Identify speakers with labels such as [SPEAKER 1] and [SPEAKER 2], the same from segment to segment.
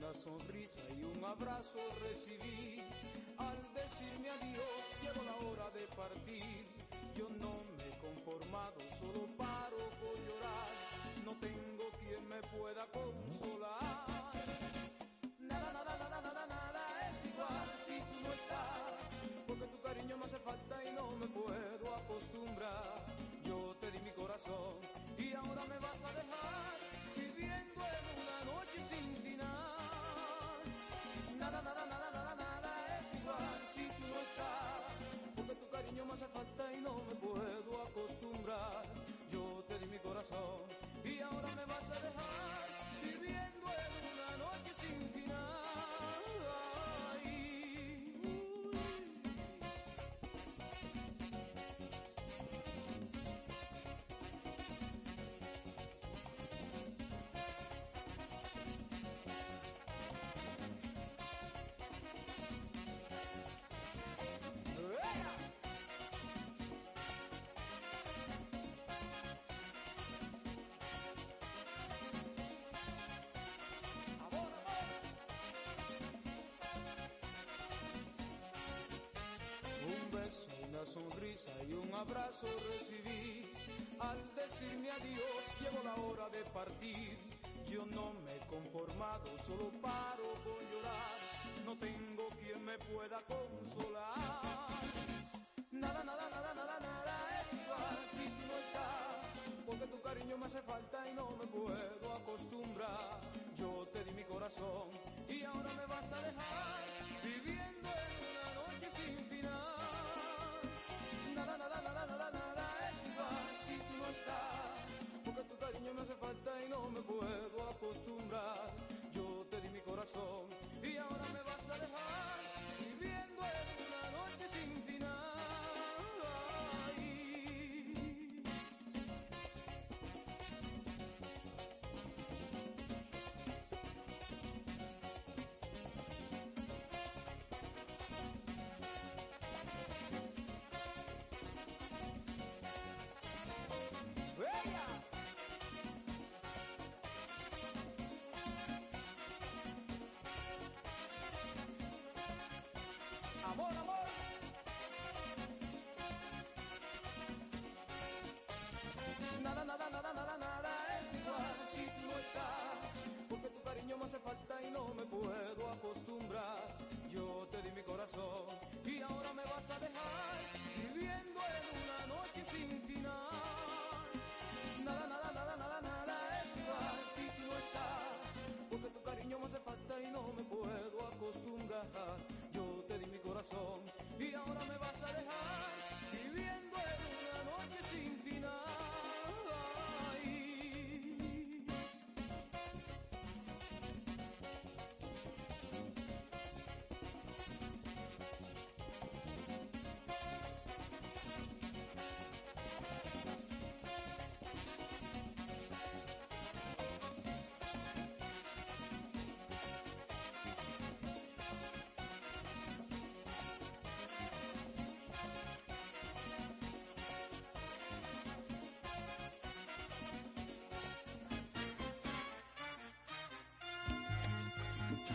[SPEAKER 1] una sonrisa y un abrazo recibí. Al decirme adiós, llegó la hora de partir. Yo no me he conformado, solo paro por llorar. No tengo quien me pueda consolar. Nada, nada, nada, nada, nada es igual si tú no estás. Porque tu cariño me hace falta y no me puedo falta y sonrisa y un abrazo recibí. Al decirme adiós, llegó la hora de partir. Yo no me he conformado, solo paro por llorar. No tengo quien me pueda consolar. Nada, nada, nada, nada, nada es igual no estás. Porque tu cariño me hace falta y no me puedo acostumbrar. Yo te di mi corazón y ahora me vas a dejar falta y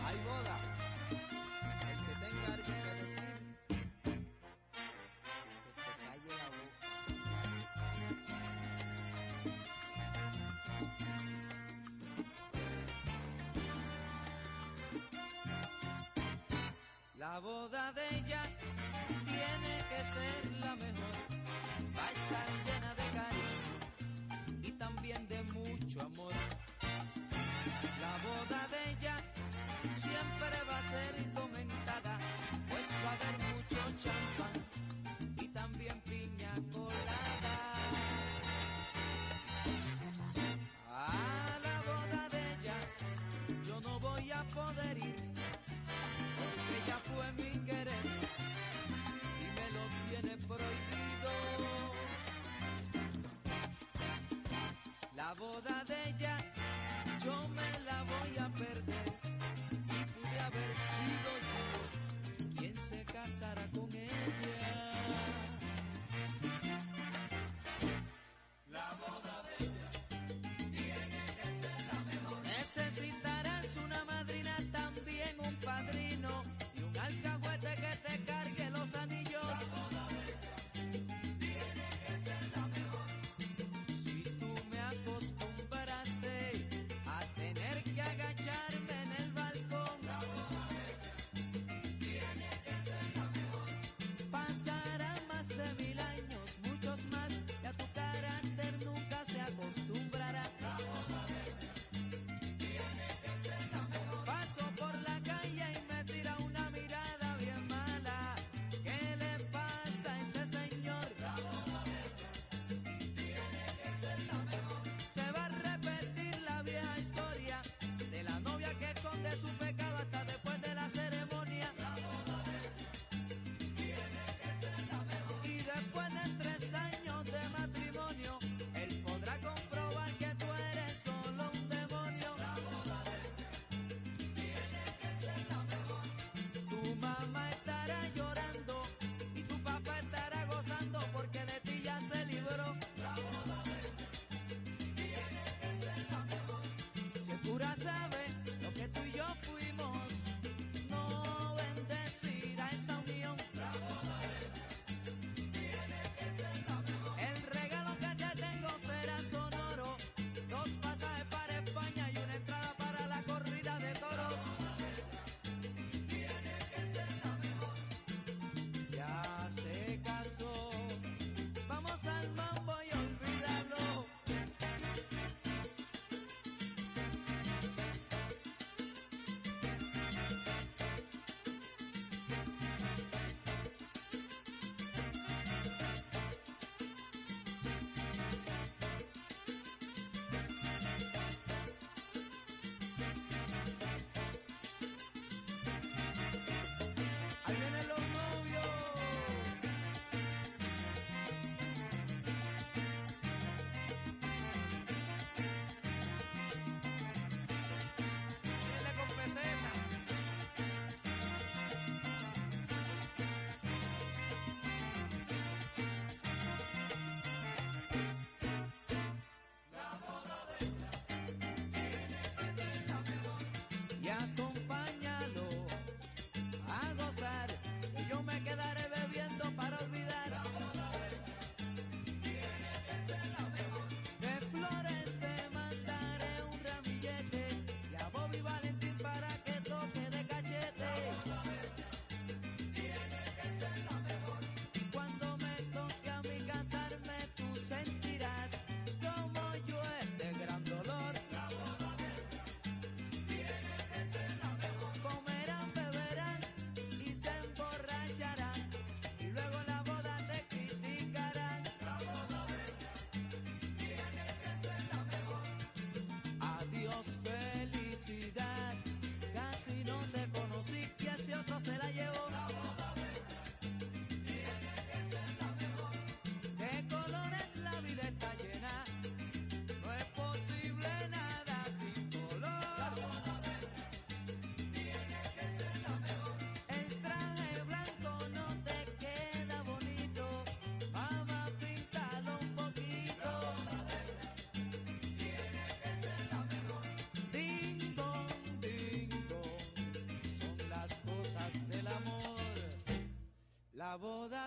[SPEAKER 2] Hay boda. El que tenga algo que decir, que se calle la boca. La boda de ella tiene que ser la mejor. Va a estar llena de cariño y también de mucho amor. Siempre va a ser comentada, pues va a haber mucho champán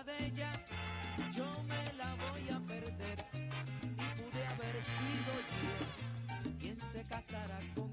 [SPEAKER 2] de ella, yo me
[SPEAKER 3] la voy a perder. Y pude haber sido yo quien se casara con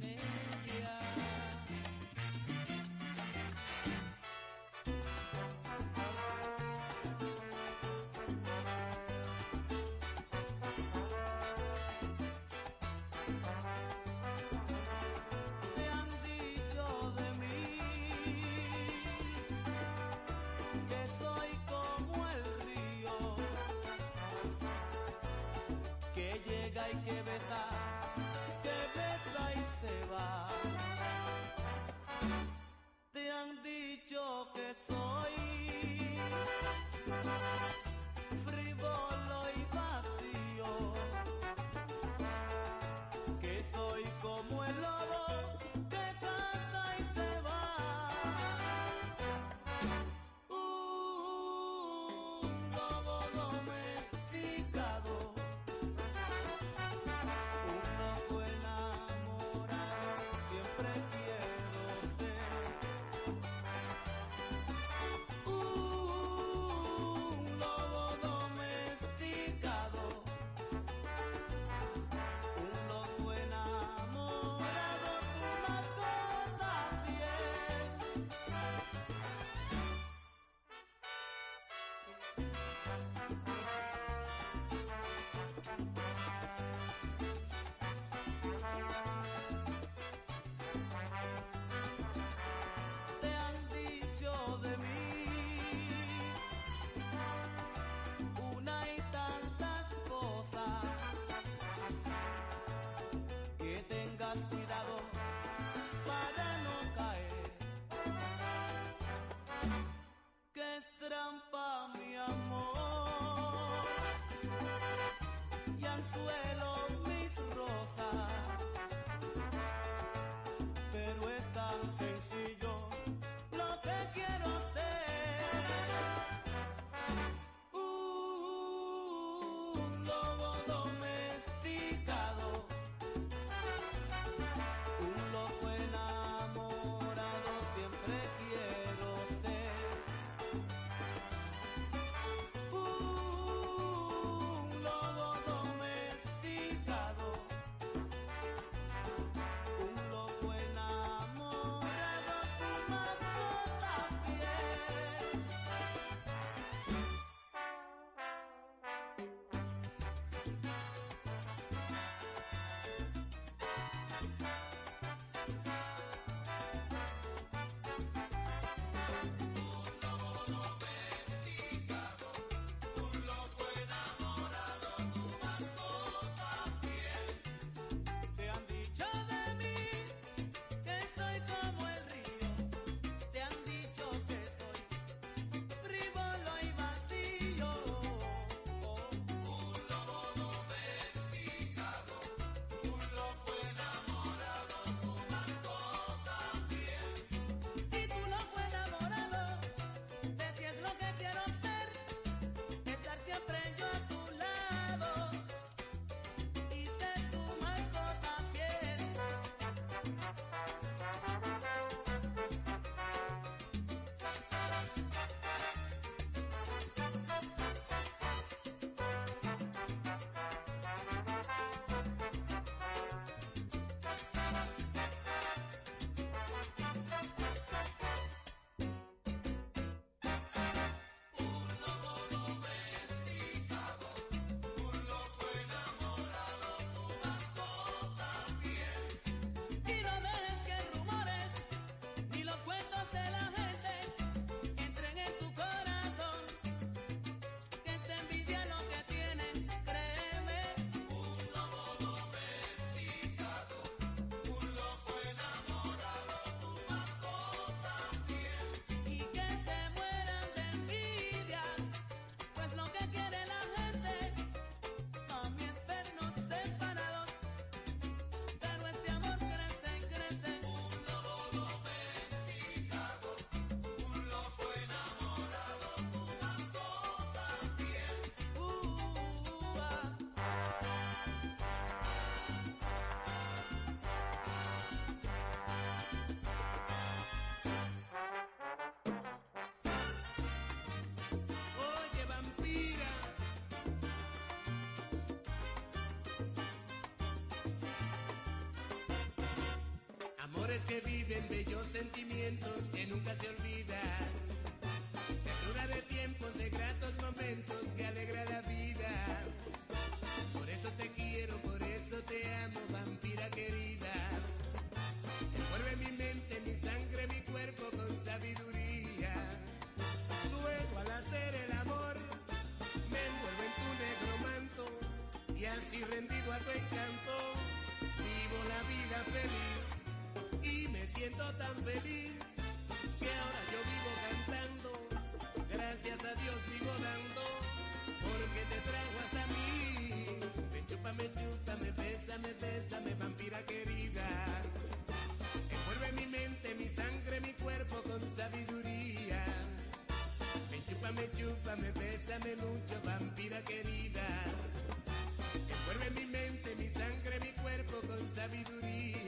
[SPEAKER 3] Que
[SPEAKER 4] viven bellos sentimientos que nunca se olvidan. Ternura de tiempos, de gratos momentos que alegra la vida. Por eso te quiero. de lucha, vampira querida. Envuelve mi mente, mi sangre, mi cuerpo con sabiduría.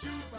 [SPEAKER 5] to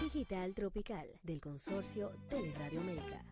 [SPEAKER 5] Digital Tropical del consorcio Teleradio América.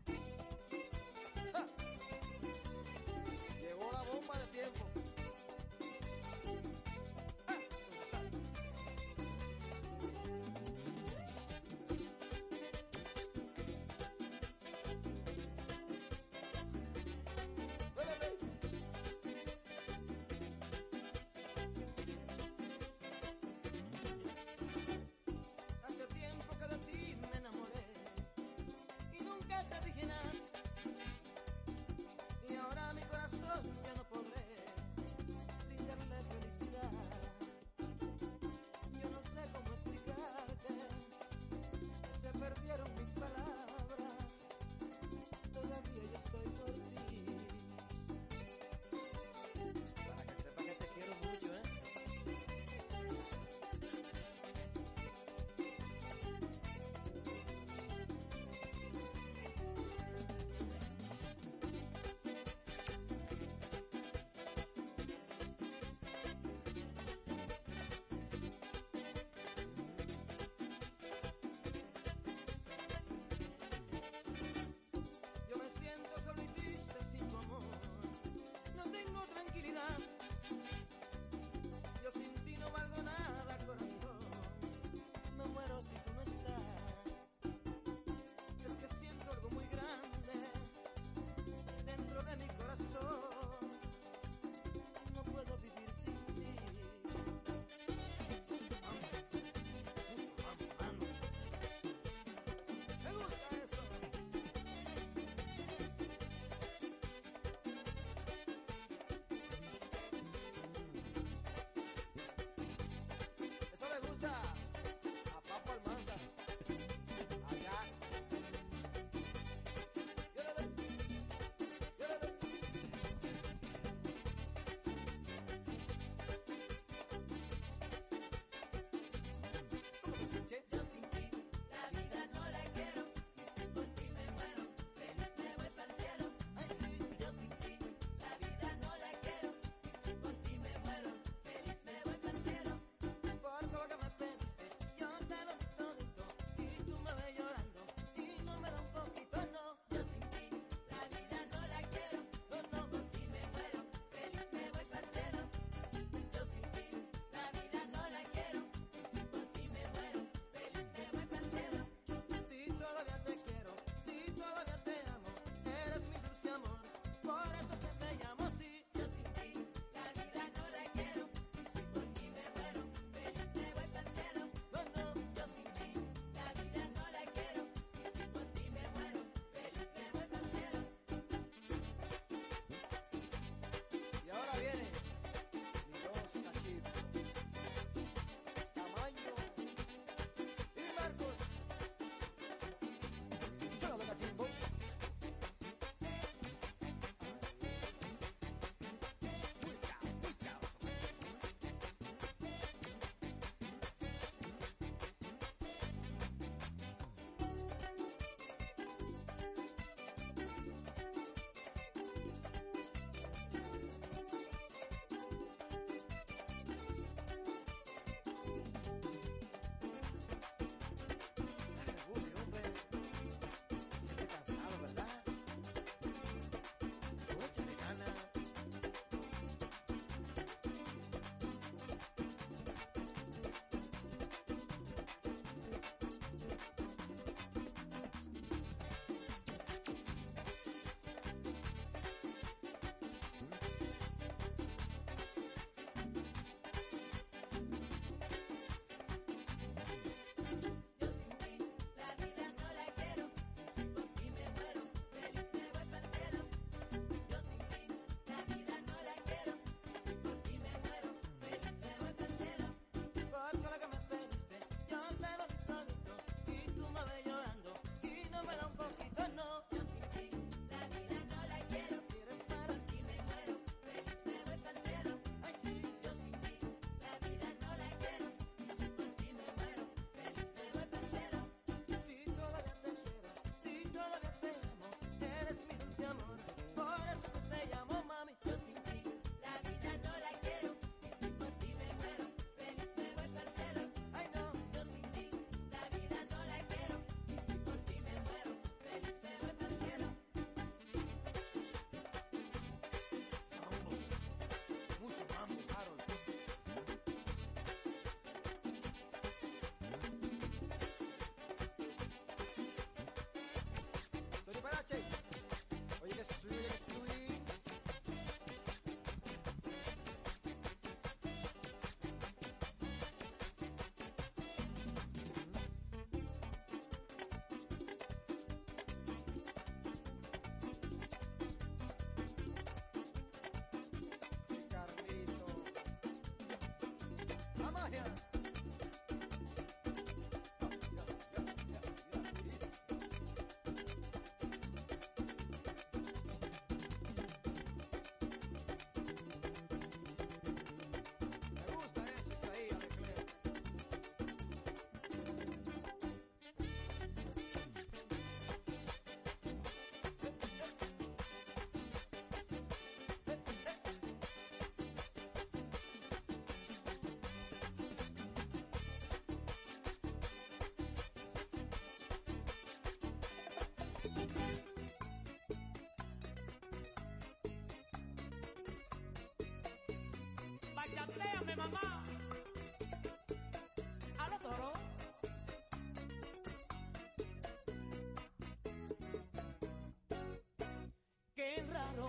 [SPEAKER 6] Qué raro.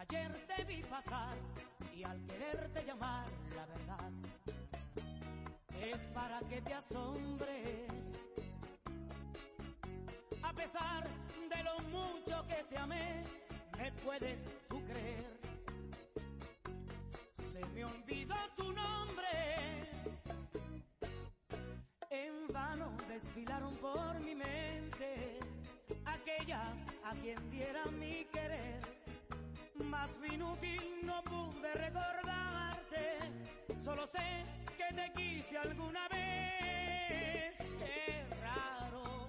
[SPEAKER 6] Ayer te vi pasar y al quererte llamar la verdad es para que te asombres. A pesar de lo mucho que te amé, me puedes tú creer. Se me olvidó tu nombre. En vano a quien diera mi querer. Más inútil no pude recordarte, solo sé que te quise alguna vez. Qué raro.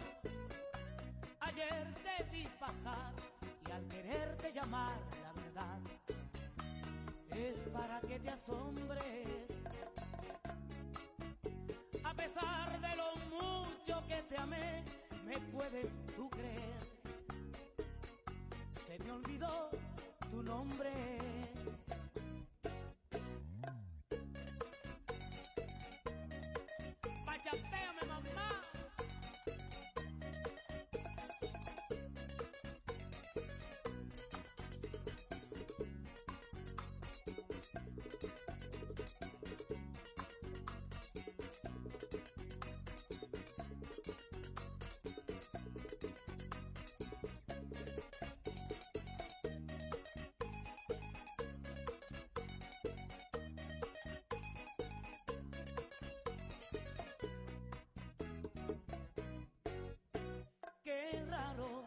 [SPEAKER 6] Ayer te vi pasar y al quererte llamar la verdad es para que te asombres. Qué raro.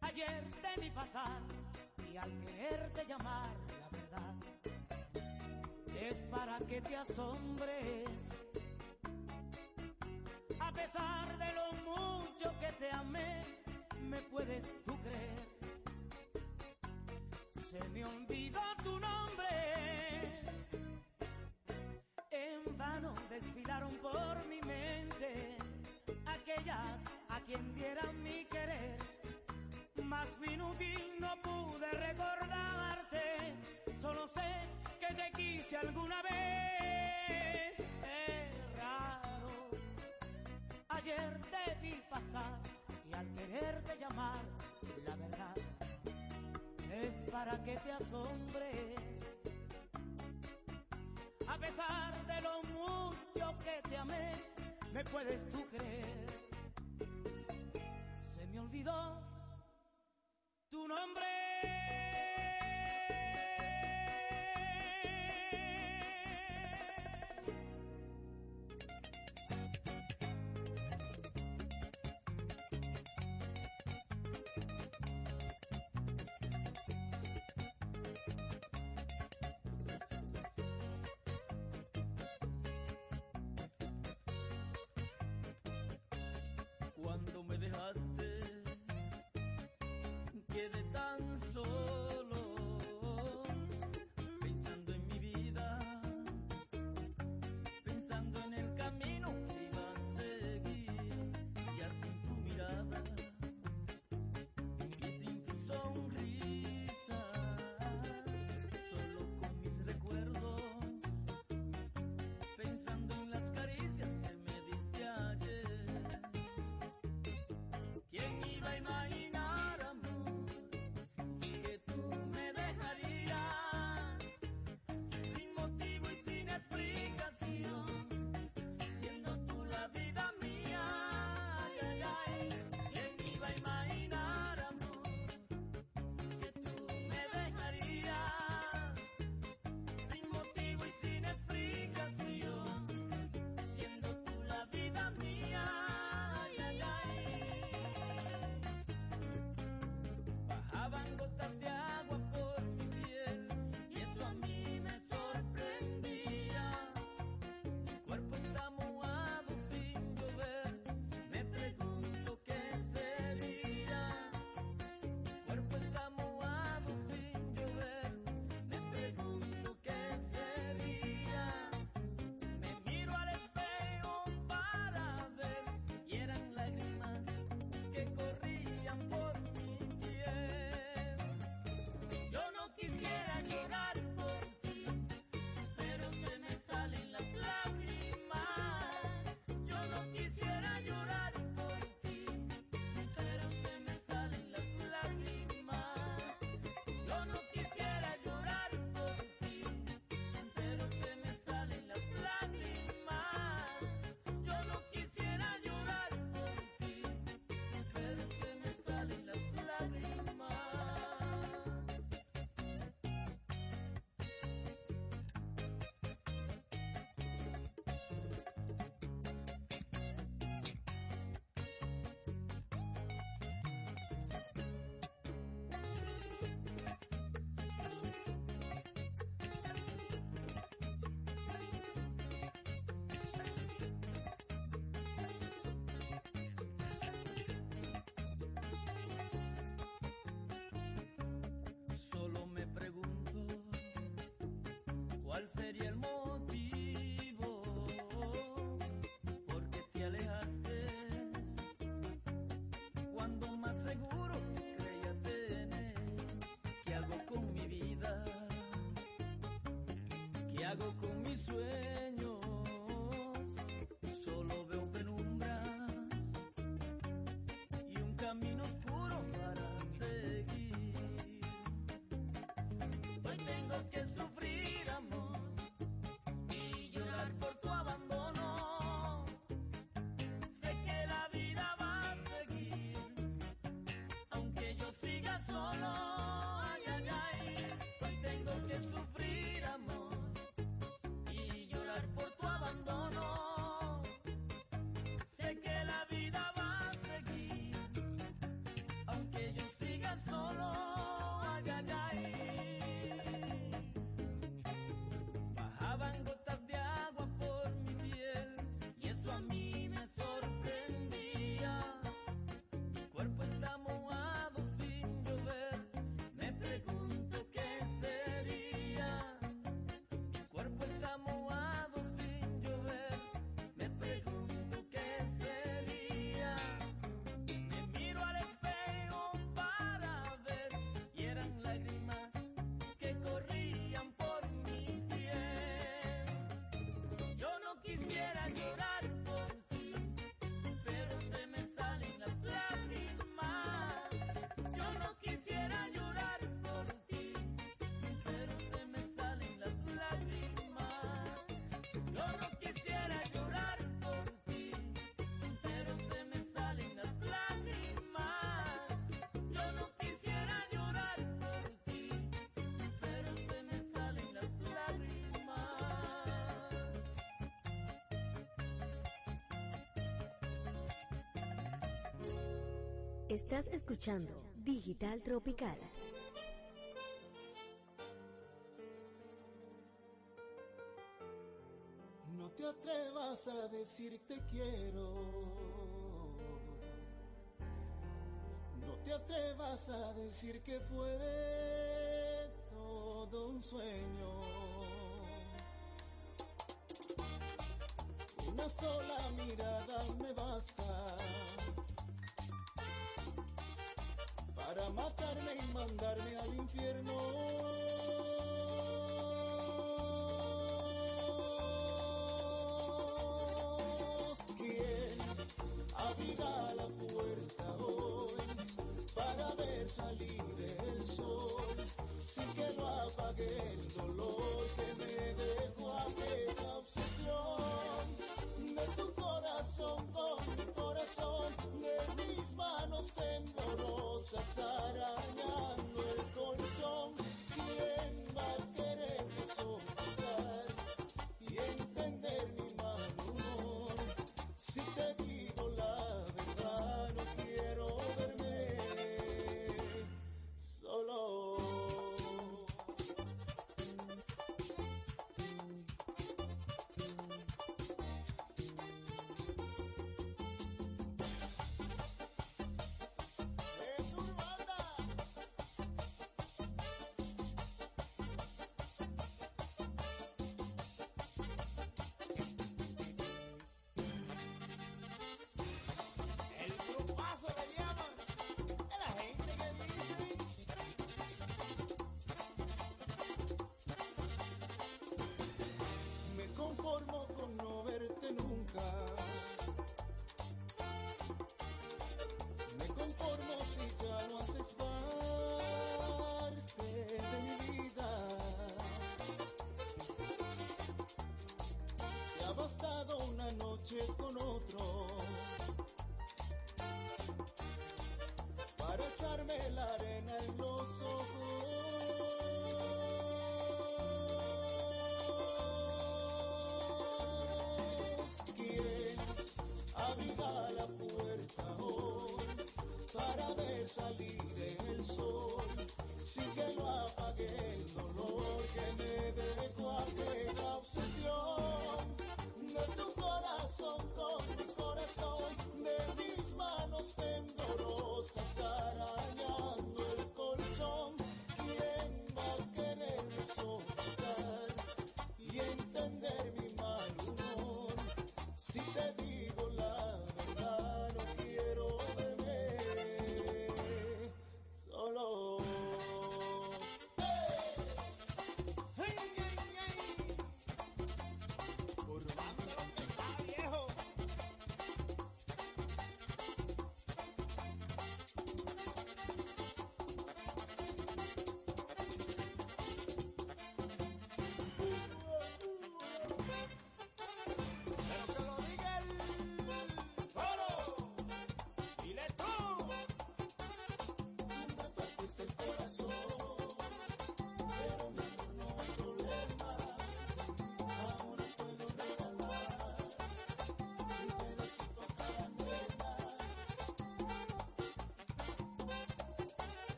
[SPEAKER 6] Ayer te vi pasar y al quererte llamar la verdad es para que te asombres. A pesar de lo para que te asombres. A pesar de lo mucho que te amé, me puedes tú creer.
[SPEAKER 1] Cuando me dejaste, quedé tan ¿Cuál sería el motivo? Porque te alejaste cuando más seguro creía tener. ¿Qué hago con mi vida? ¿Qué hago con mis sueños? Solo veo penumbras y un camino
[SPEAKER 5] Estás escuchando Digital Tropical.
[SPEAKER 7] No te atrevas a decir te quiero. No te atrevas a decir que fue todo un sueño. Una sola mirada me basta para matarme y mandarme al infierno. ¿Quién abrirá la puerta hoy para ver salir el sol sin que no apague el dolor? salir el sol, sigue síguelo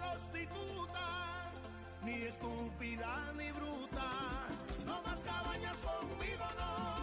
[SPEAKER 7] prostituta, ni estúpida ni bruta. No más cabañas conmigo, no.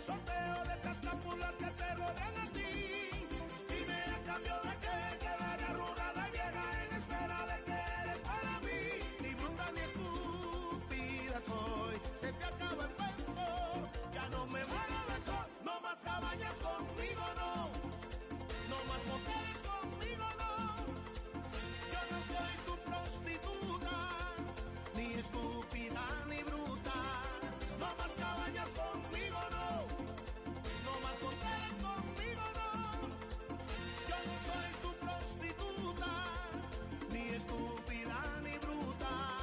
[SPEAKER 7] pisoteo de esas cápulas que te rodean a ti. Dime a cambio de qué quedaré arrugada y vieja en espera de que eres para mí. Ni bruta ni estúpida soy, se te acaba el tiempo. Ya no me muero de sol, no más cabañas conmigo, no. No más moteles conmigo, no. Yo no soy tu prostituta, ni estúpida ni bruta. No más cabañas conmigo, no. No más hoteles conmigo, no. Yo no soy tu prostituta, ni estúpida ni bruta.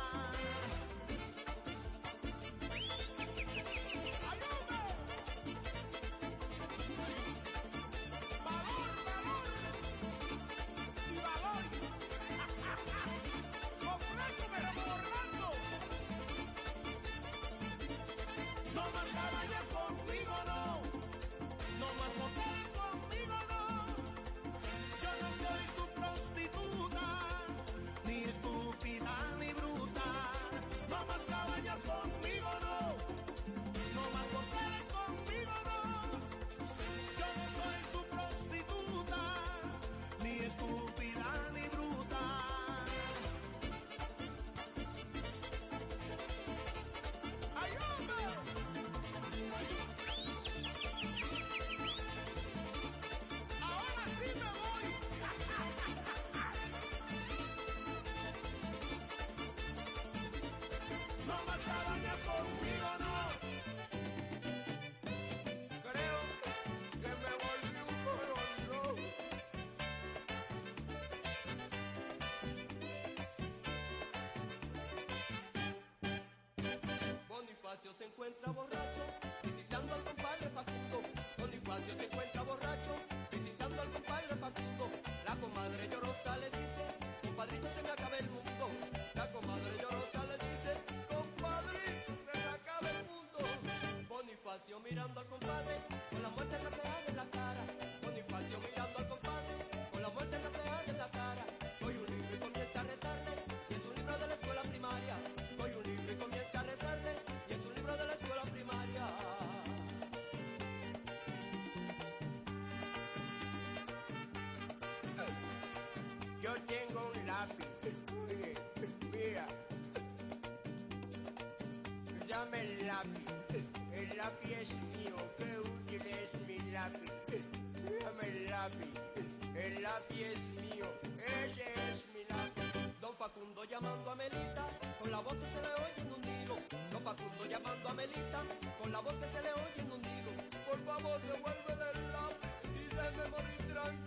[SPEAKER 7] Yo
[SPEAKER 8] tengo un lápiz, mire, mira. Dame el lápiz, el lápiz es mío, qué útil es mi lápiz. Dame el lápiz, el lápiz es mío, ese es mi lápiz.
[SPEAKER 9] Don Facundo llamando a Melita, con la voz que se le oye en un nido. Don Facundo llamando a Melita, con la voz que se le oye en un nido. Por favor, devuélvele el lápiz y déjeme morir tranquilo.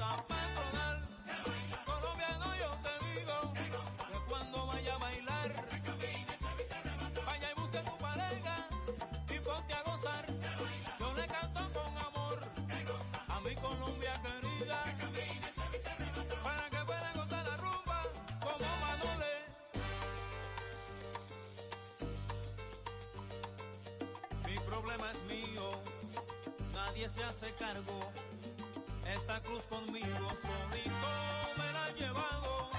[SPEAKER 10] Fiesta patronal. Colombiano, yo te digo que cuando vaya a bailar, vaya y busque tu pareja y ponte a gozar. Yo le canto con amor a mi Colombia querida. Para que pueda gozar la rumba como Manolé. Mi problema es mío, nadie se hace cargo esta cruz conmigo solito me la he llevado.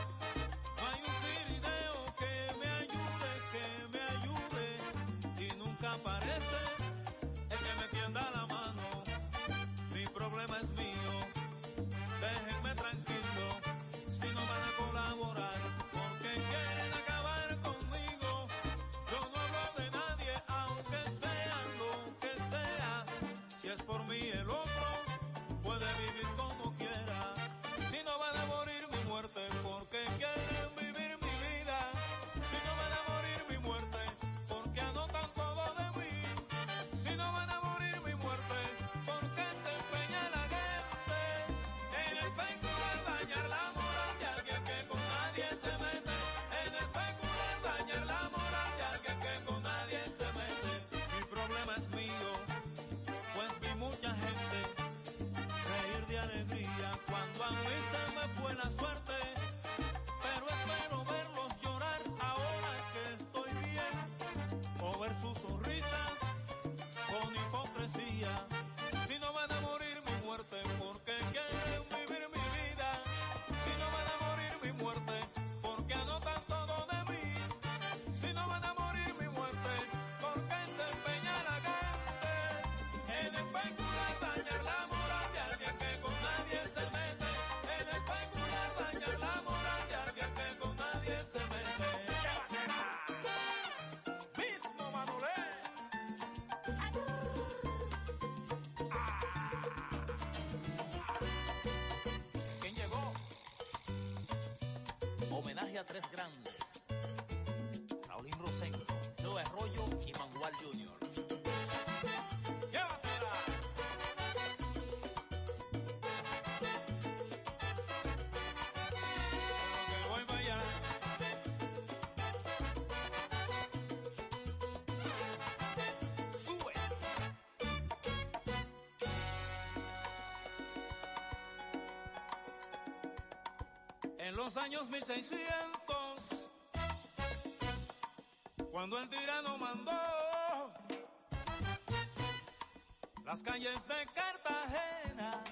[SPEAKER 10] mucha gente, reír de alegría cuando a mí se me fue la suerte, pero espero verlos llorar ahora que estoy bien, o ver sus sonrisas con hipocresía. Tres Grandes, Raulín Rosenco, Joe Arroyo y Manuel Junior. años 1600 cuando el tirano mandó las calles de Cartagena.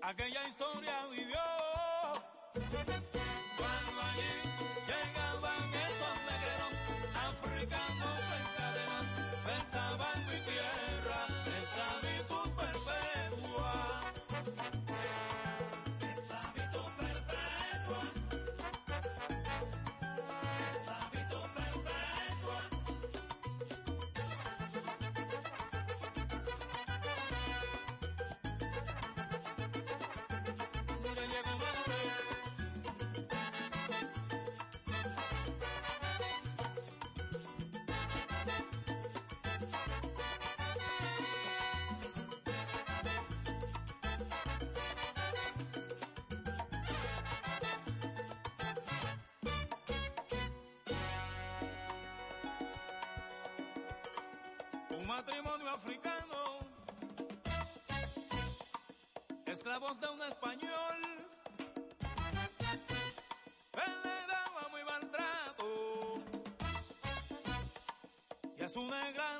[SPEAKER 10] Aquella historia vivió. Matrimônio africano, escravos da su negra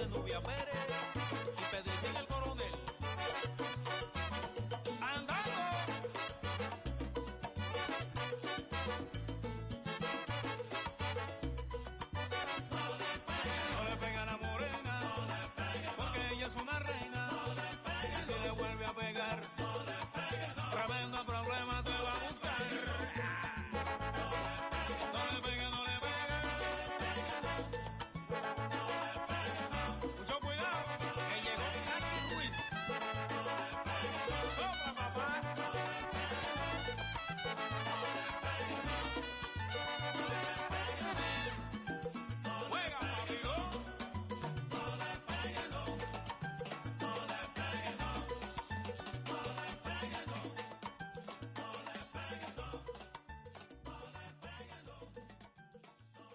[SPEAKER 10] Zenubia Pérez.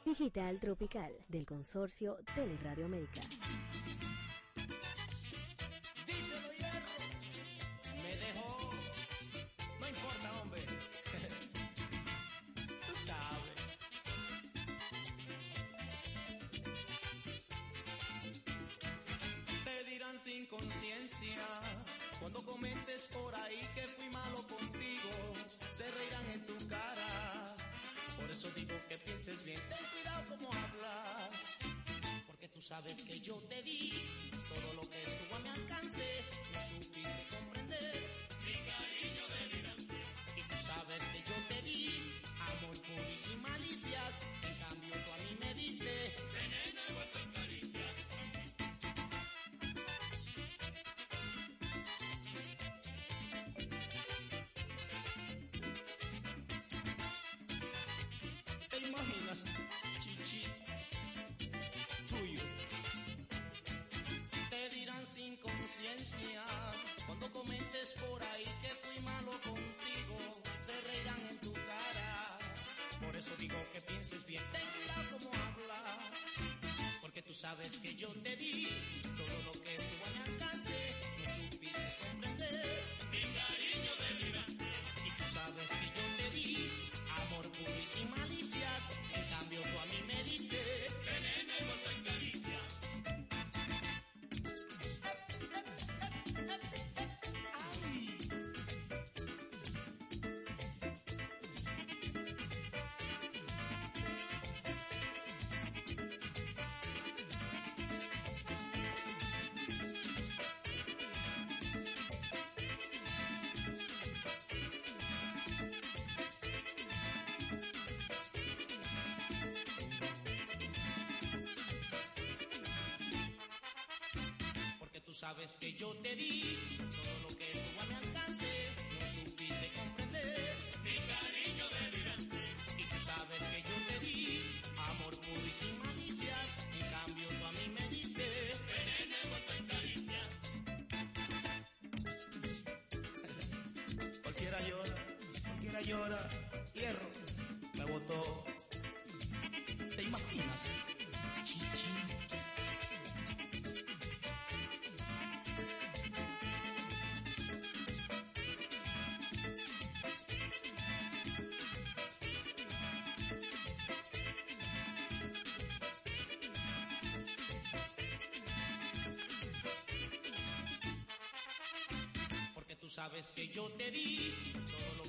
[SPEAKER 5] Digital Tropical del consorcio Teleradio América.
[SPEAKER 6] Sabes que yo te di todo lo que estuvo a mi alcance, no supiste comprender mi cariño delirante. Y tú sabes que yo te di amor puro y sin malicias, en cambio tú a mí me diste veneno en caricias. Cualquiera llora, cualquiera llora, hierro, me botó. ¿Te imaginas? Sabes que yo te di todo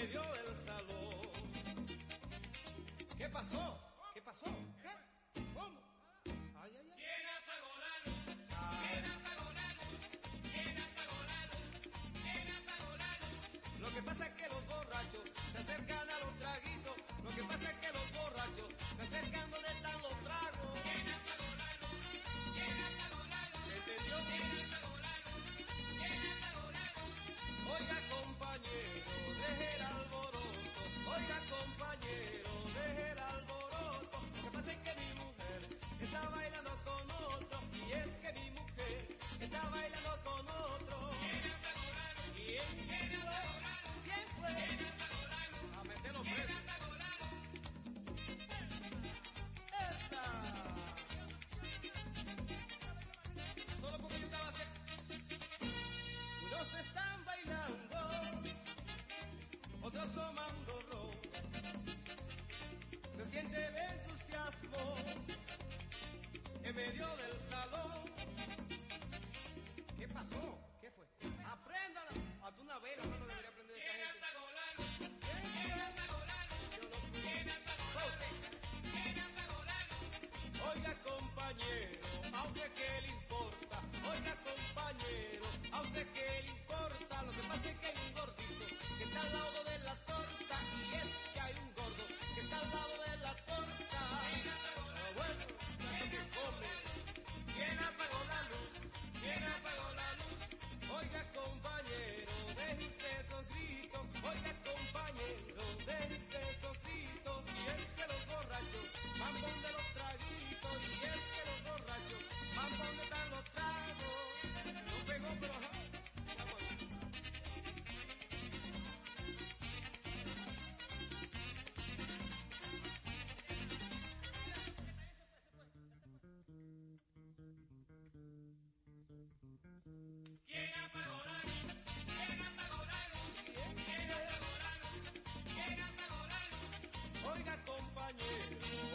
[SPEAKER 11] medio del salón. ¿Qué pasó?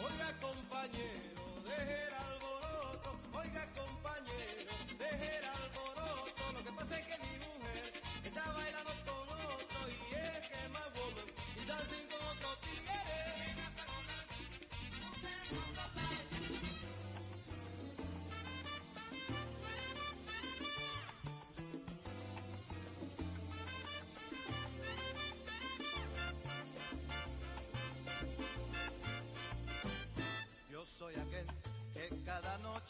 [SPEAKER 11] oiga compañero, deje el alboroto, oiga compañero, deje el alboroto. Lo que pasa es que mi mujer está bailando con otro y es que más woman y dancing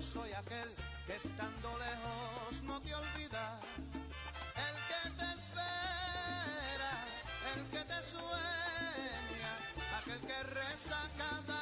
[SPEAKER 2] soy aquel que estando lejos no te olvida. El que te espera, el que te sueña, aquel que reza cada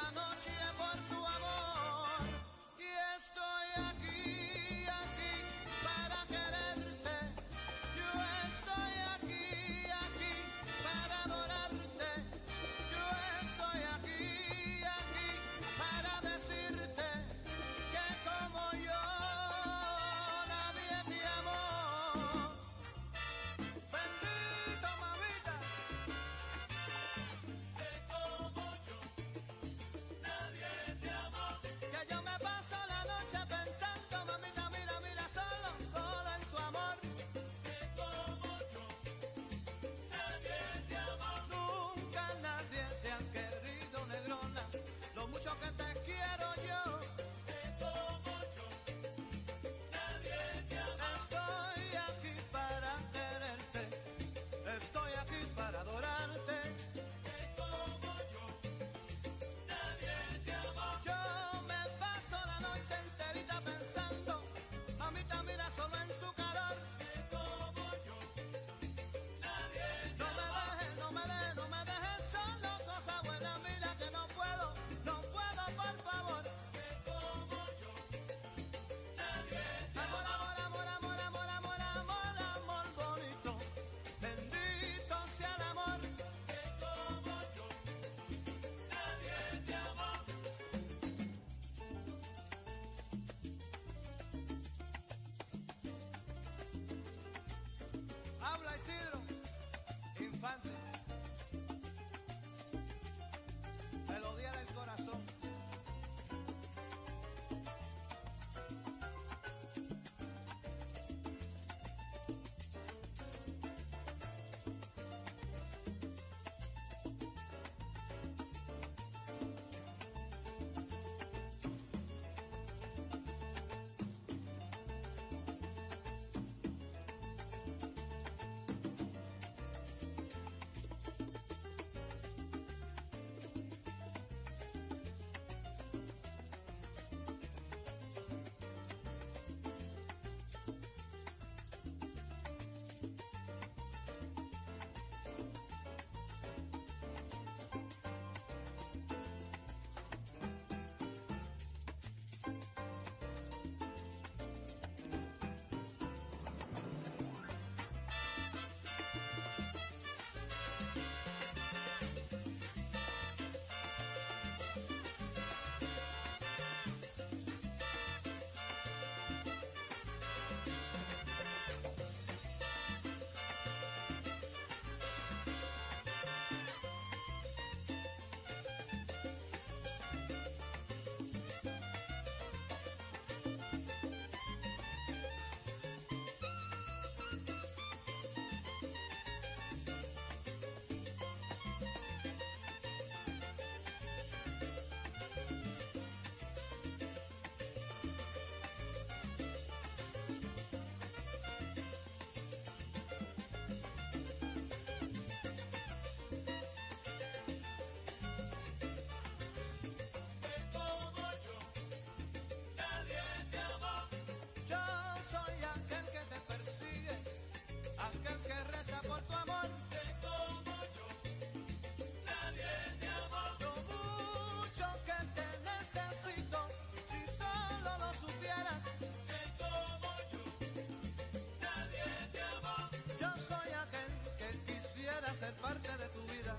[SPEAKER 2] quisiera ser parte de tu vida.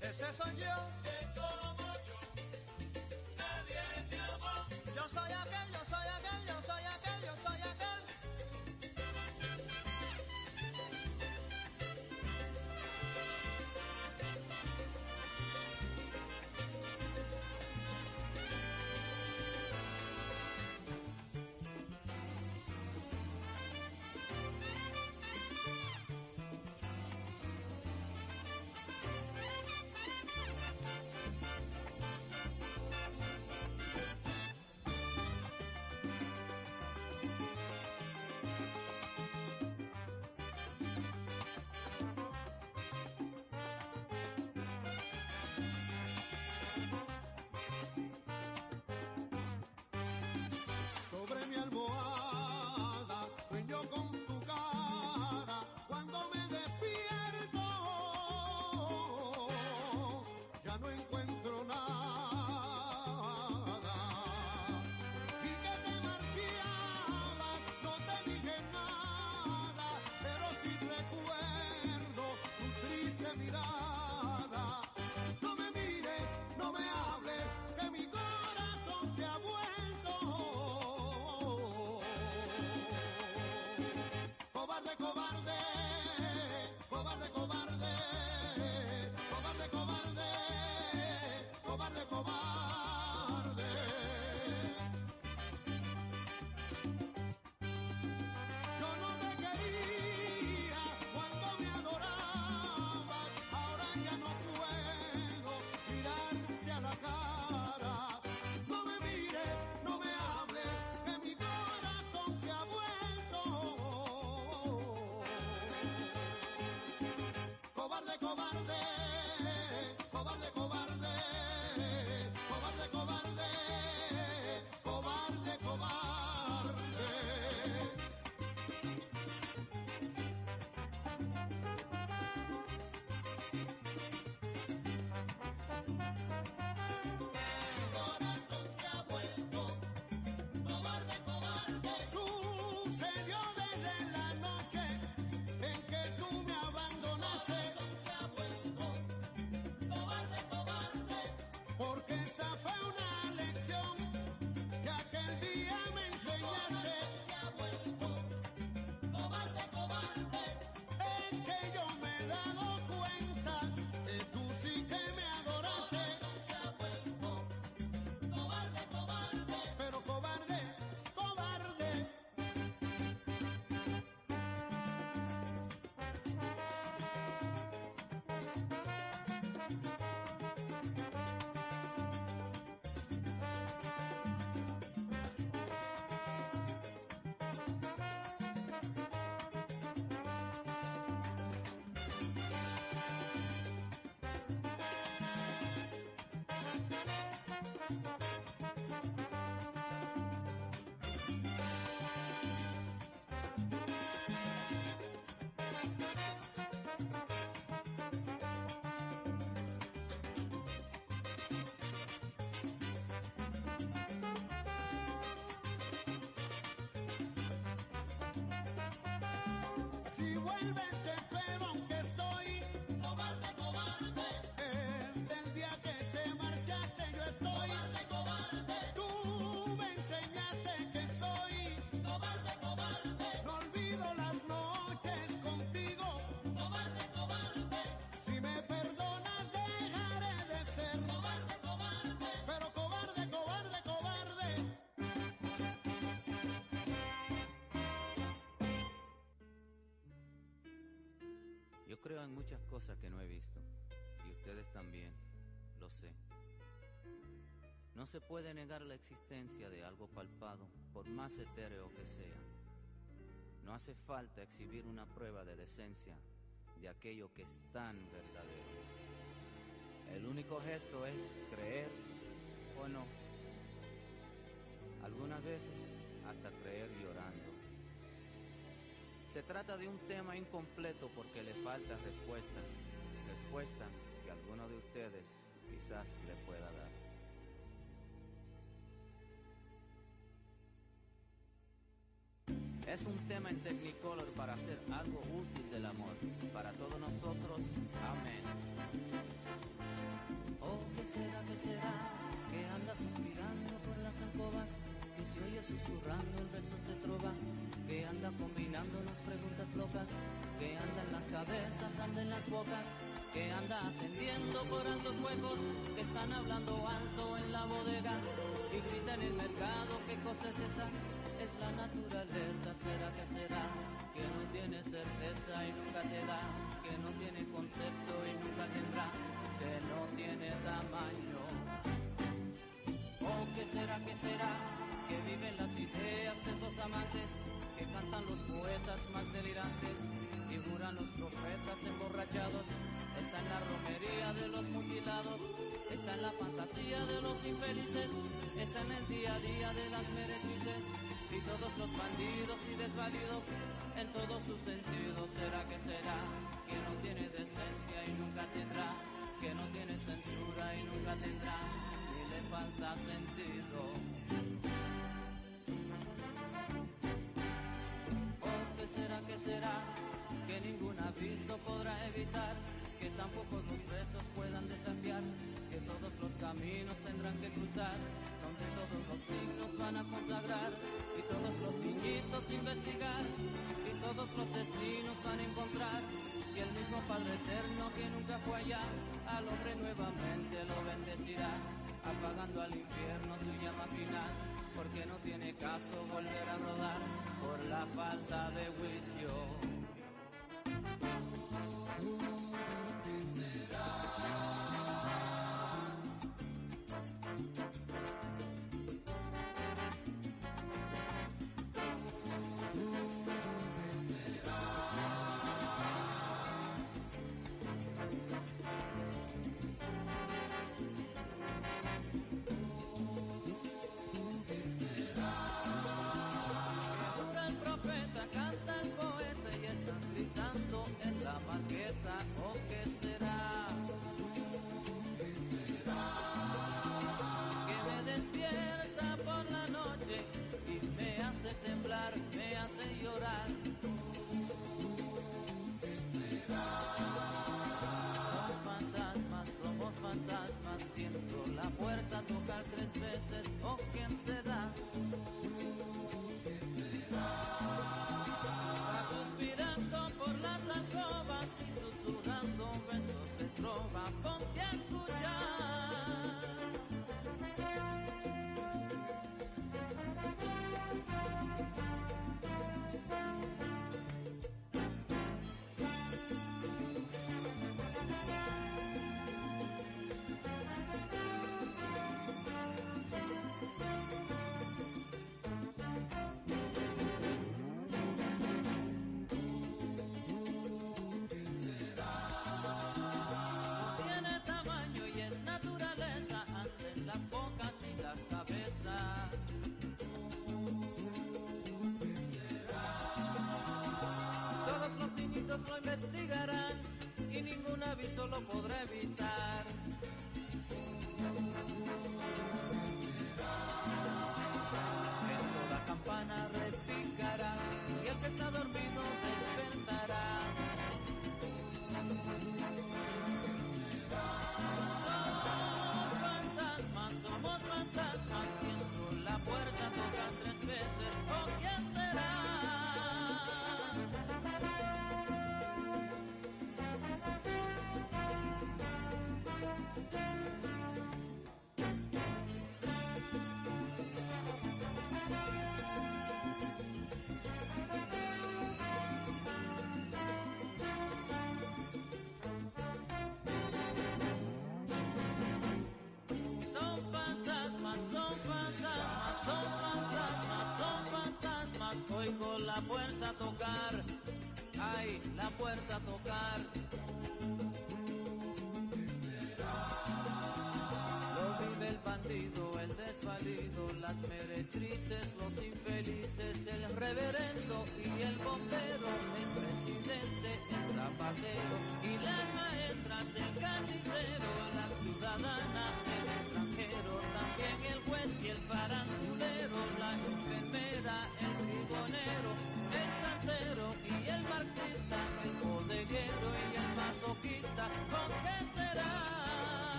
[SPEAKER 2] Ese soy yo. Que como yo, nadie te amó. Yo soy aquel. mi almohada. Yo
[SPEAKER 12] creo en muchas cosas que no he visto, y ustedes también, lo sé. No se puede negar la existencia de algo palpado, por más etéreo que sea. No hace falta exhibir una prueba de decencia de aquello que es tan verdadero. El único gesto es creer o no. Algunas veces hasta creer llorando. Se trata de un tema incompleto porque le falta respuesta, respuesta que alguno de ustedes quizás le pueda dar. Es un tema en Technicolor para hacer algo útil del amor. Para todos nosotros, amén.
[SPEAKER 3] Oh, ¿qué será, qué será? Que anda suspirando por las alcobas, se oye susurrando en versos de trova, que anda combinándonos preguntas locas, que anda en las cabezas, anda en las bocas, que anda ascendiendo por altos huecos, que están hablando alto en la bodega y grita en el mercado, ¿qué cosa es esa? Es la naturaleza, será que será, que no tiene certeza y nunca te da, que no tiene concepto y nunca tendrá, que no tiene tamaño. Oh, ¿qué será, qué será? Que viven las ideas de esos amantes, que cantan los poetas más delirantes y juran los profetas emborrachados. Está en la romería de los mutilados, está en la fantasía de los infelices, está en el día a día de las meretrices y todos los bandidos y desvalidos en todos sus sentidos. ¿Será que será? Que no tiene decencia y nunca tendrá, que no tiene censura y nunca tendrá, falta sentido. ¿O qué será, qué será? Que ningún aviso podrá evitar que tampoco los presos puedan desafiar, que todos los caminos tendrán que cruzar, donde todos los signos van a consagrar, y todos los niñitos investigar, y todos los destinos van a encontrar, y el mismo Padre Eterno que nunca fue allá, al hombre nuevamente lo bendecirá, apagando al infierno su llama final, porque no tiene caso volver a rodar por la falta de juicio. la
[SPEAKER 12] puerta a tocar, ay, la puerta a tocar. ¿Qué será? Lo vive el bandido.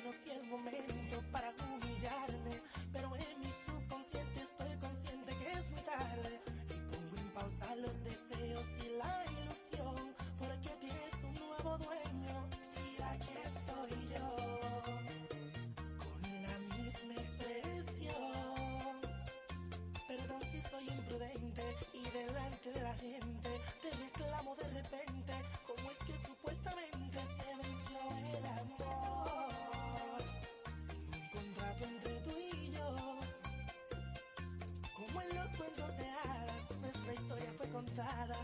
[SPEAKER 13] menos si el momento para cuentos de hadas, nuestra historia fue contada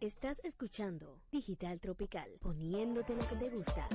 [SPEAKER 13] Estás
[SPEAKER 5] escuchando Digital Tropical, poniéndote lo que te gusta.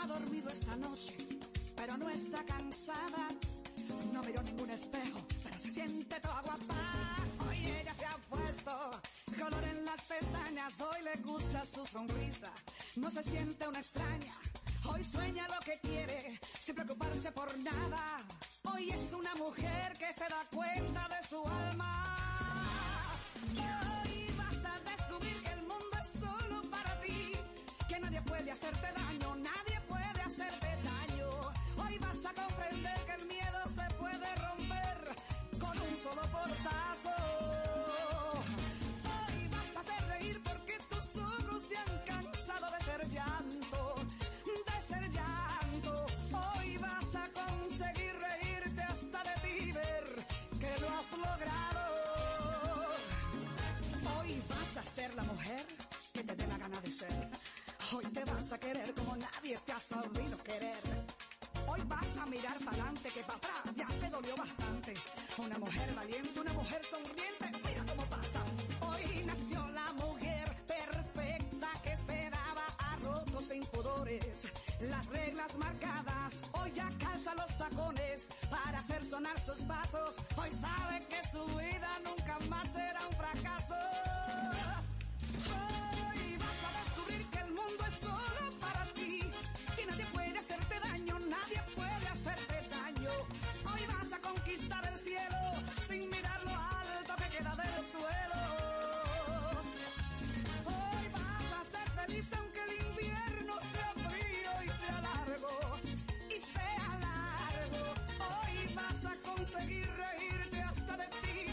[SPEAKER 14] Ha dormido esta noche, pero no está cansada. No miró ningún espejo, pero se siente toda guapa. Hoy ella se ha puesto color en las pestañas, hoy le gusta su sonrisa. No se siente una extraña, hoy sueña lo que quiere, sin preocuparse por nada. Hoy es una mujer que se da cuenta de solo portazo. Hoy vas a hacer reír porque tus ojos se han cansado de ser llanto, de ser llanto. Hoy vas a conseguir reírte hasta de ti ver que lo has logrado. Hoy vas a ser la mujer que te dé la gana de ser. Hoy te vas a querer como nadie te ha sabido querer. Hoy vas a mirar para adelante que para atrás ya te dolió bastante. Una mujer valiente, una mujer sonriente, mira cómo pasa. Hoy nació la mujer perfecta que esperaba a rotos sin pudores. Las reglas marcadas, hoy ya calza los tacones para hacer sonar sus pasos. Hoy sabe que su vida nunca más será un fracaso. Hoy vas a descubrir que el mundo es solo para ti, que nadie puede hacerte daño, nadie puede conquistar el cielo sin mirar lo alto que queda del suelo. Hoy vas a ser feliz aunque el invierno sea frío y sea largo, y sea largo. Hoy vas a conseguir reírte hasta de ti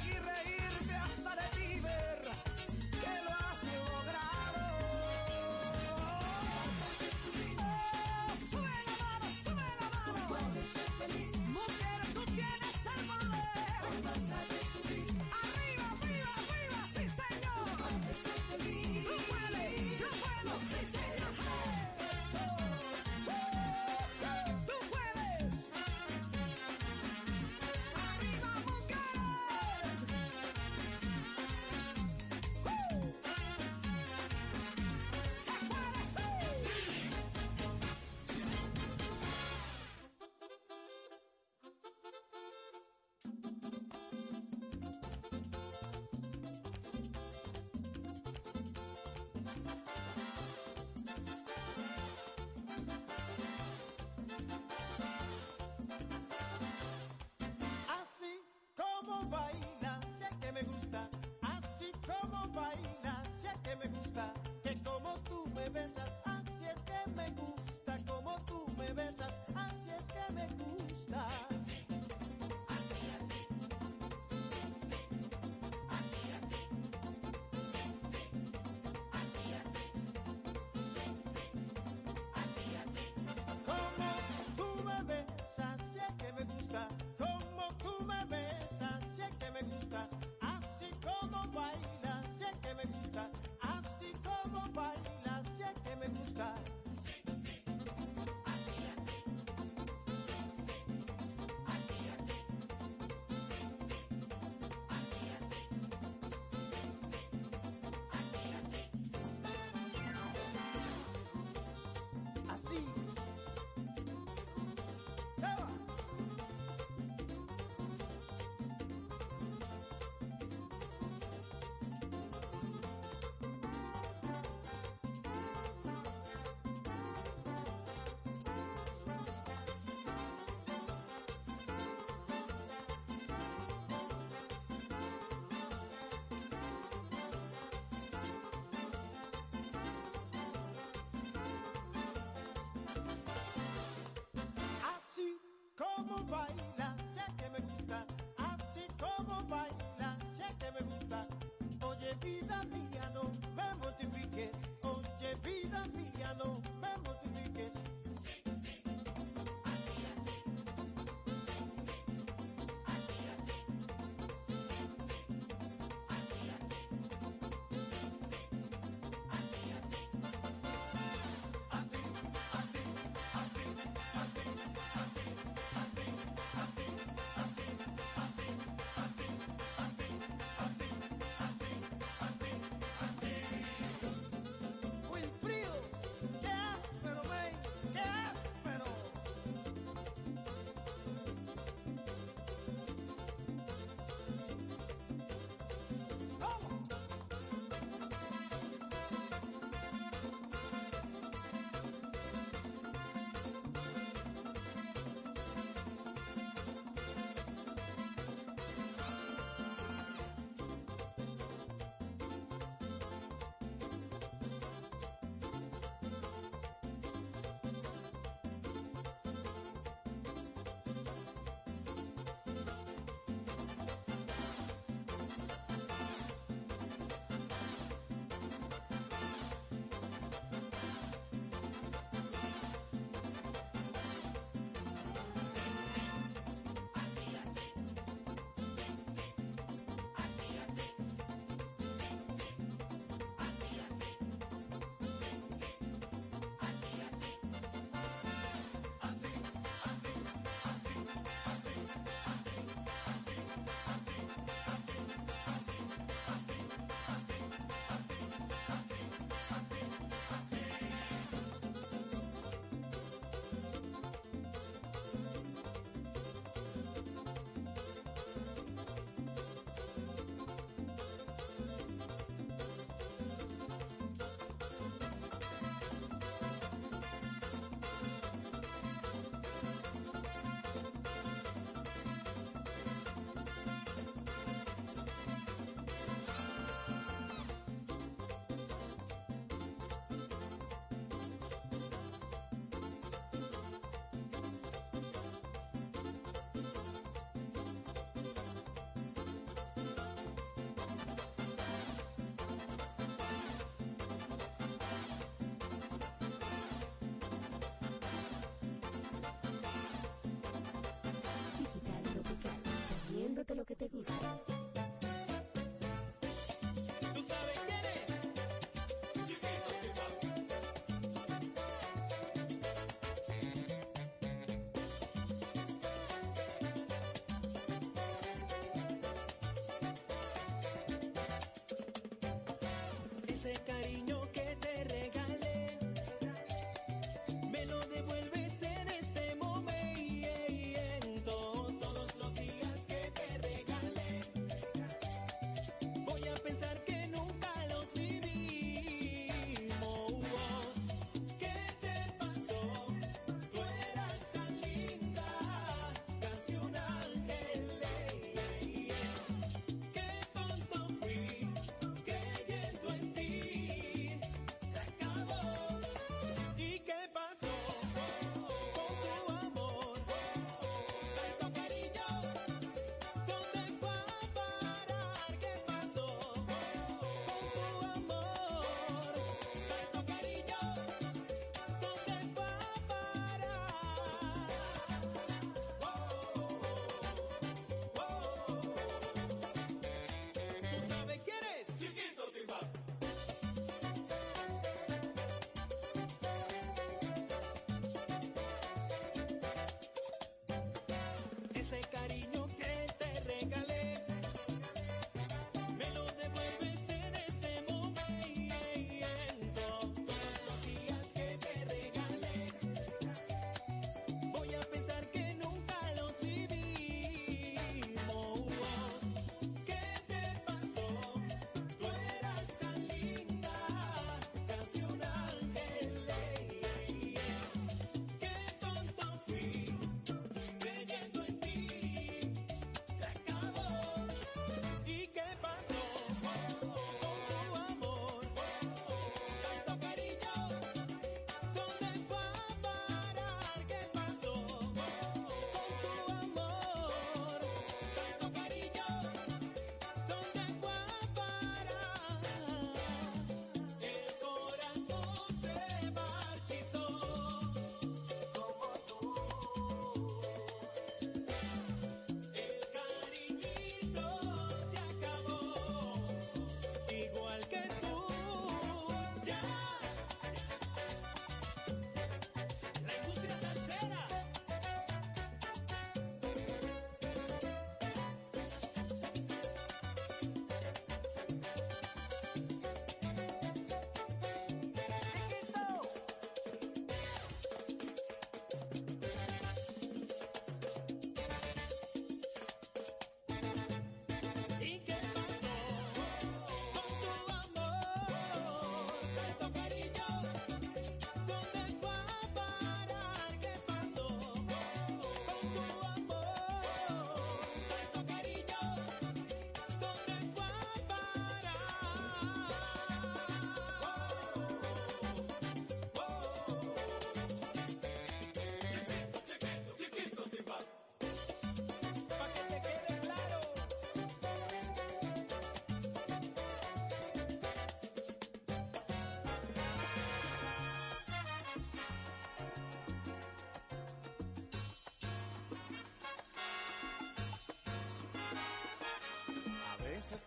[SPEAKER 14] seguir
[SPEAKER 15] me gusta, así como bailas, es que me gusta, que como tú me besas, así es que me gusta, como tú me
[SPEAKER 6] besas. right.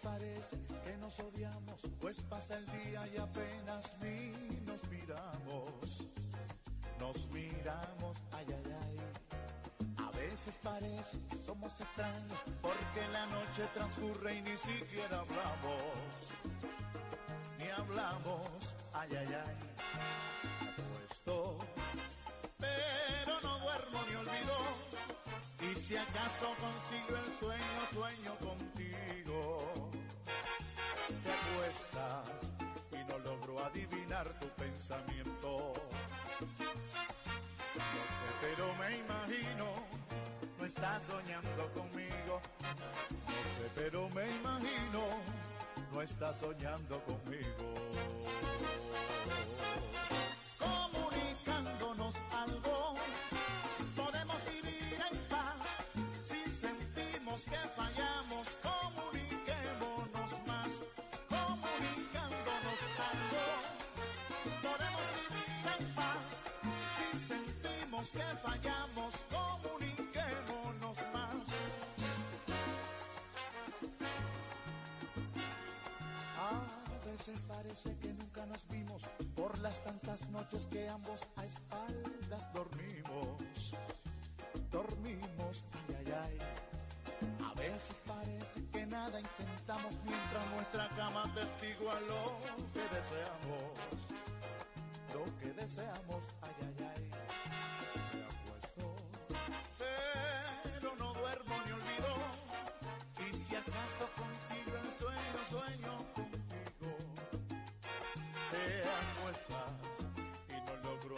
[SPEAKER 16] Parece que nos odiamos, pues pasa el día y apenas ni nos miramos. Nos miramos, ay, ay, ay. A veces parece que somos extraños, porque la noche transcurre y ni siquiera hablamos. Ni hablamos, ay, ay, ay. Apuesto, pero no duermo ni olvido. Y si acaso consigo el sueño, sueño contigo. Te acuestas y no logro adivinar tu pensamiento. No sé, pero me imagino, no estás soñando conmigo. No sé, pero me imagino, no estás soñando conmigo. Sentimos que fallamos, comuniquémonos más. A veces parece que nunca nos vimos por las tantas noches que ambos a espaldas dormimos. Dormimos, ay, ay, ay. A veces parece que nada intentamos mientras nuestra cama testigua lo que deseamos. Lo que deseamos,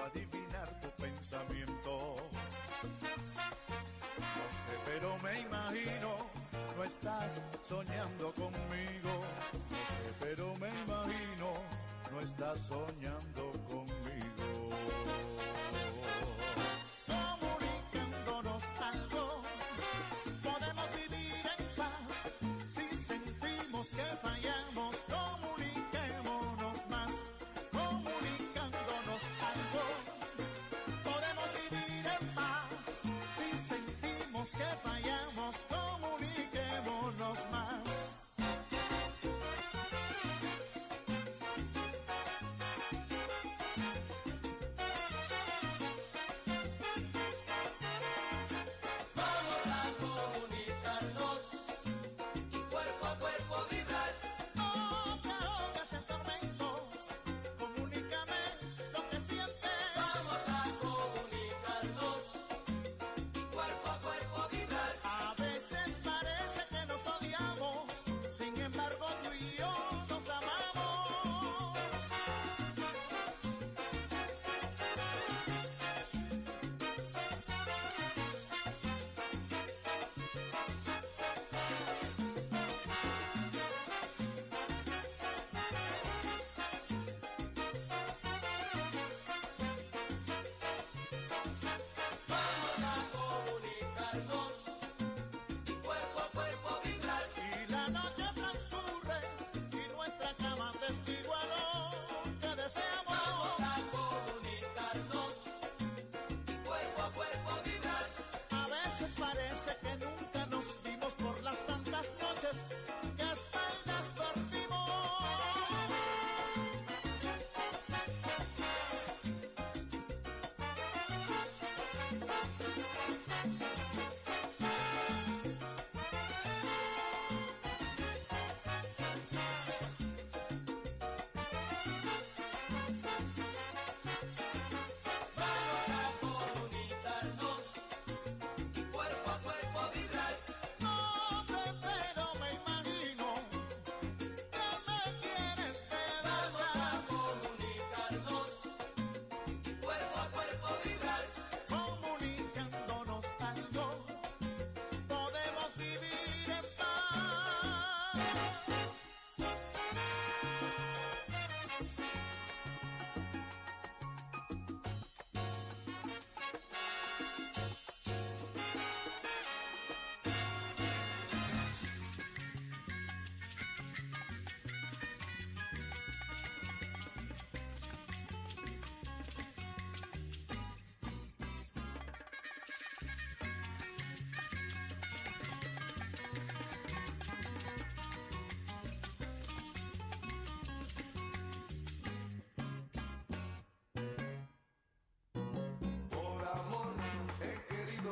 [SPEAKER 16] adivinar tu pensamiento. No sé, pero me imagino, no estás soñando conmigo. No sé, pero me imagino, no estás soñando conmigo.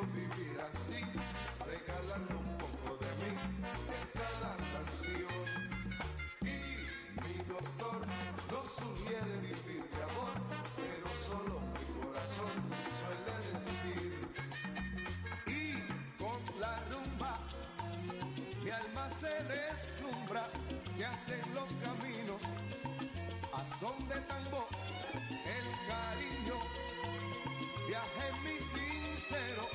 [SPEAKER 16] vivir
[SPEAKER 7] así, regalando un poco de mí en cada canción. Y mi doctor no sugiere vivir de amor, pero solo mi corazón suele decidir. Y con la rumba mi alma se deslumbra, se hacen los caminos a son de tambor, el cariño viaje mi sincero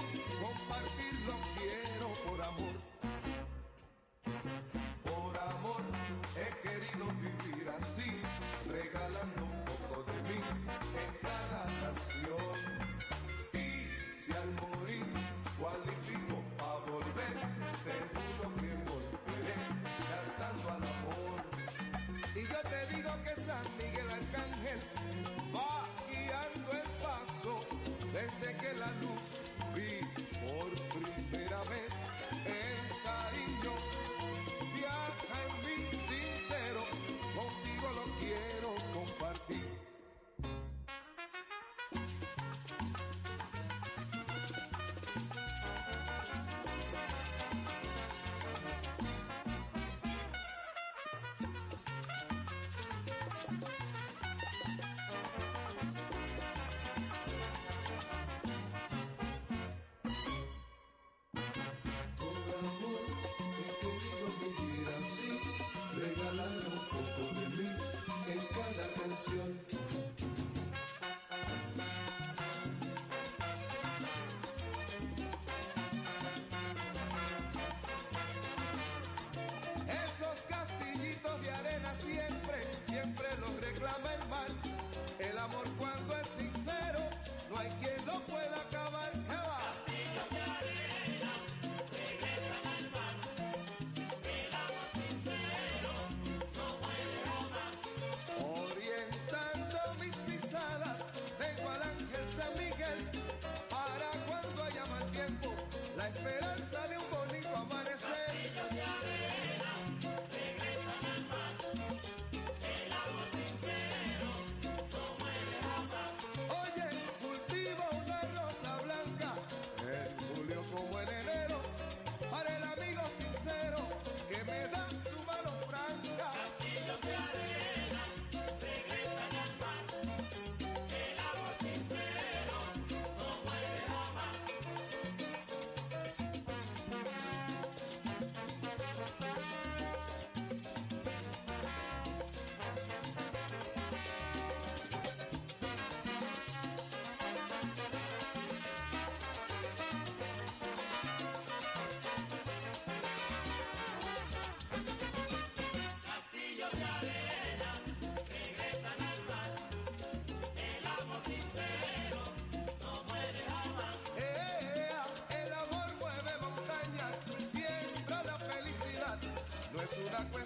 [SPEAKER 7] compartirlo quiero por amor. Por amor he querido vivir así, regalando un poco de mí en cada canción. Y si al morir cualifico para volver, te juro que volveré cantando al amor. Y yo te digo que San Miguel Arcángel va guiando el paso desde que la luz vi primera vez. I'm in my es una cuestión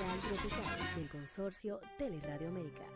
[SPEAKER 1] Tropical Tropical del Consorcio Teleradio América.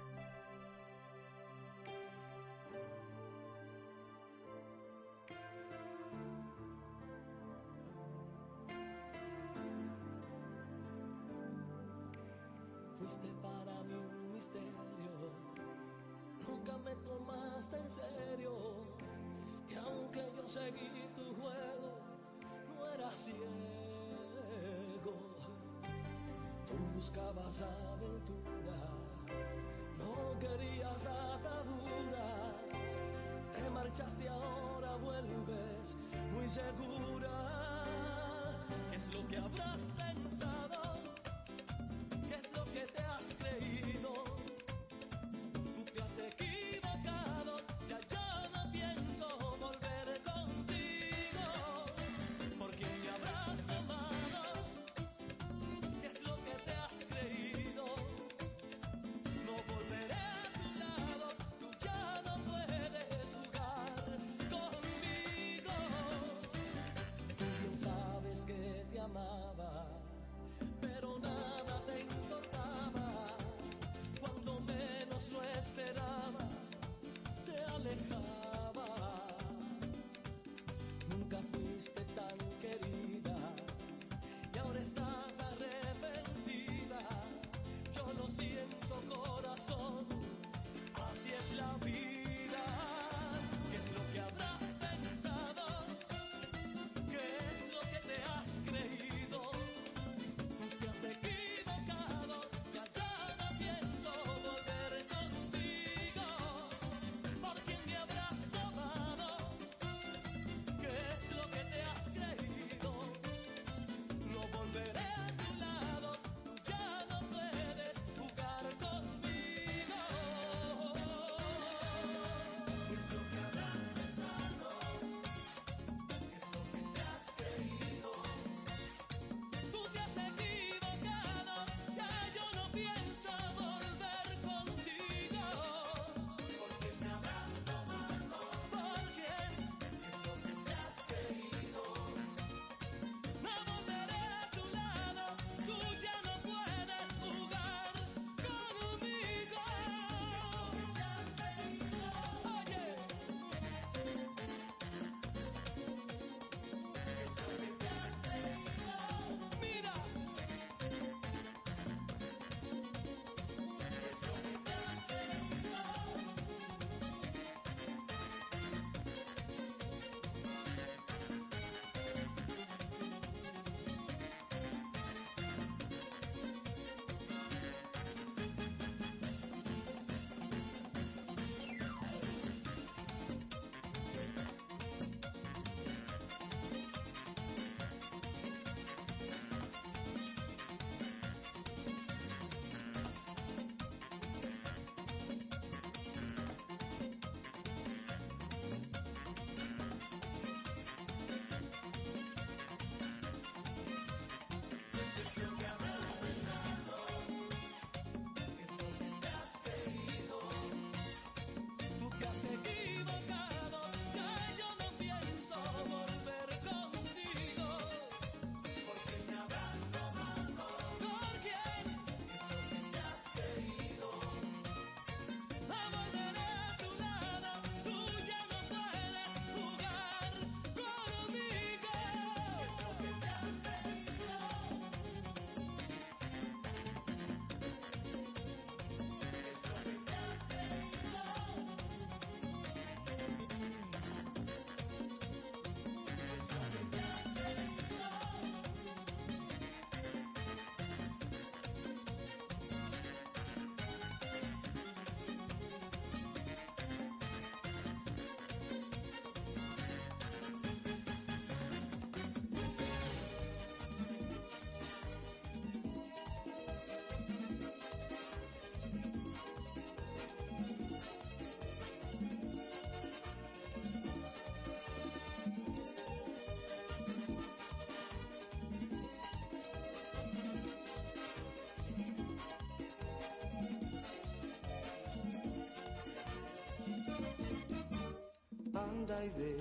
[SPEAKER 17] Anda y ve,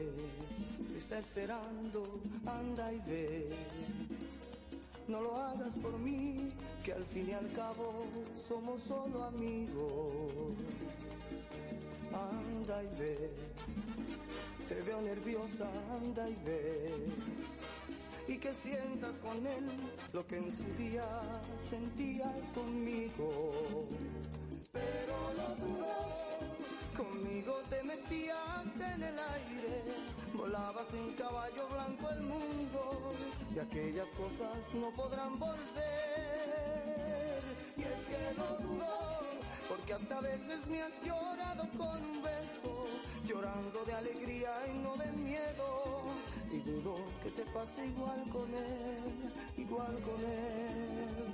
[SPEAKER 17] te está esperando, anda y ve. No lo hagas por mí, que al fin y al cabo somos solo amigos. Anda y ve, te veo nerviosa, anda y ve. Y que sientas con él lo que en su día sentías conmigo. Volabas en caballo blanco el mundo y aquellas cosas no podrán volver. Y es que lo dudo, porque hasta a veces me has llorado con un beso, llorando de alegría y no de miedo. Y dudo que te pase igual con él, igual con él.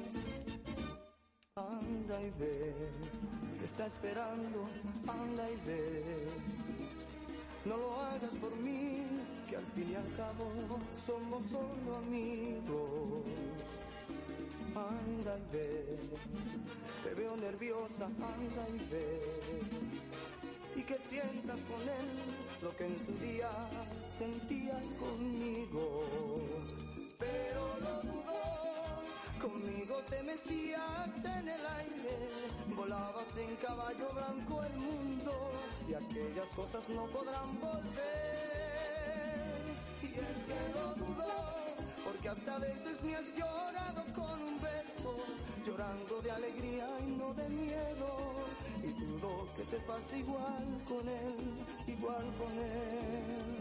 [SPEAKER 17] Anda y ve, te está esperando, anda y ve. No lo hagas por mí, que al fin y al cabo somos solo amigos. Anda y ve, te veo nerviosa, anda y ve. Y que sientas con él lo que en su día sentías conmigo. Pero lo dudo, conmigo te mecías en el aire, volabas en caballo blanco el mundo y aquellas cosas no podrán volver. Y es que lo dudo, porque hasta a veces me has llorado con un beso, llorando de alegría y no de miedo. Y dudo que te pase igual con él, igual con él.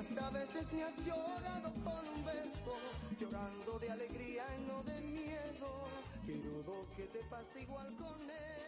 [SPEAKER 17] Hasta a veces me has llorado con un beso, llorando de alegría y no de miedo, y dudo que te pase igual con él.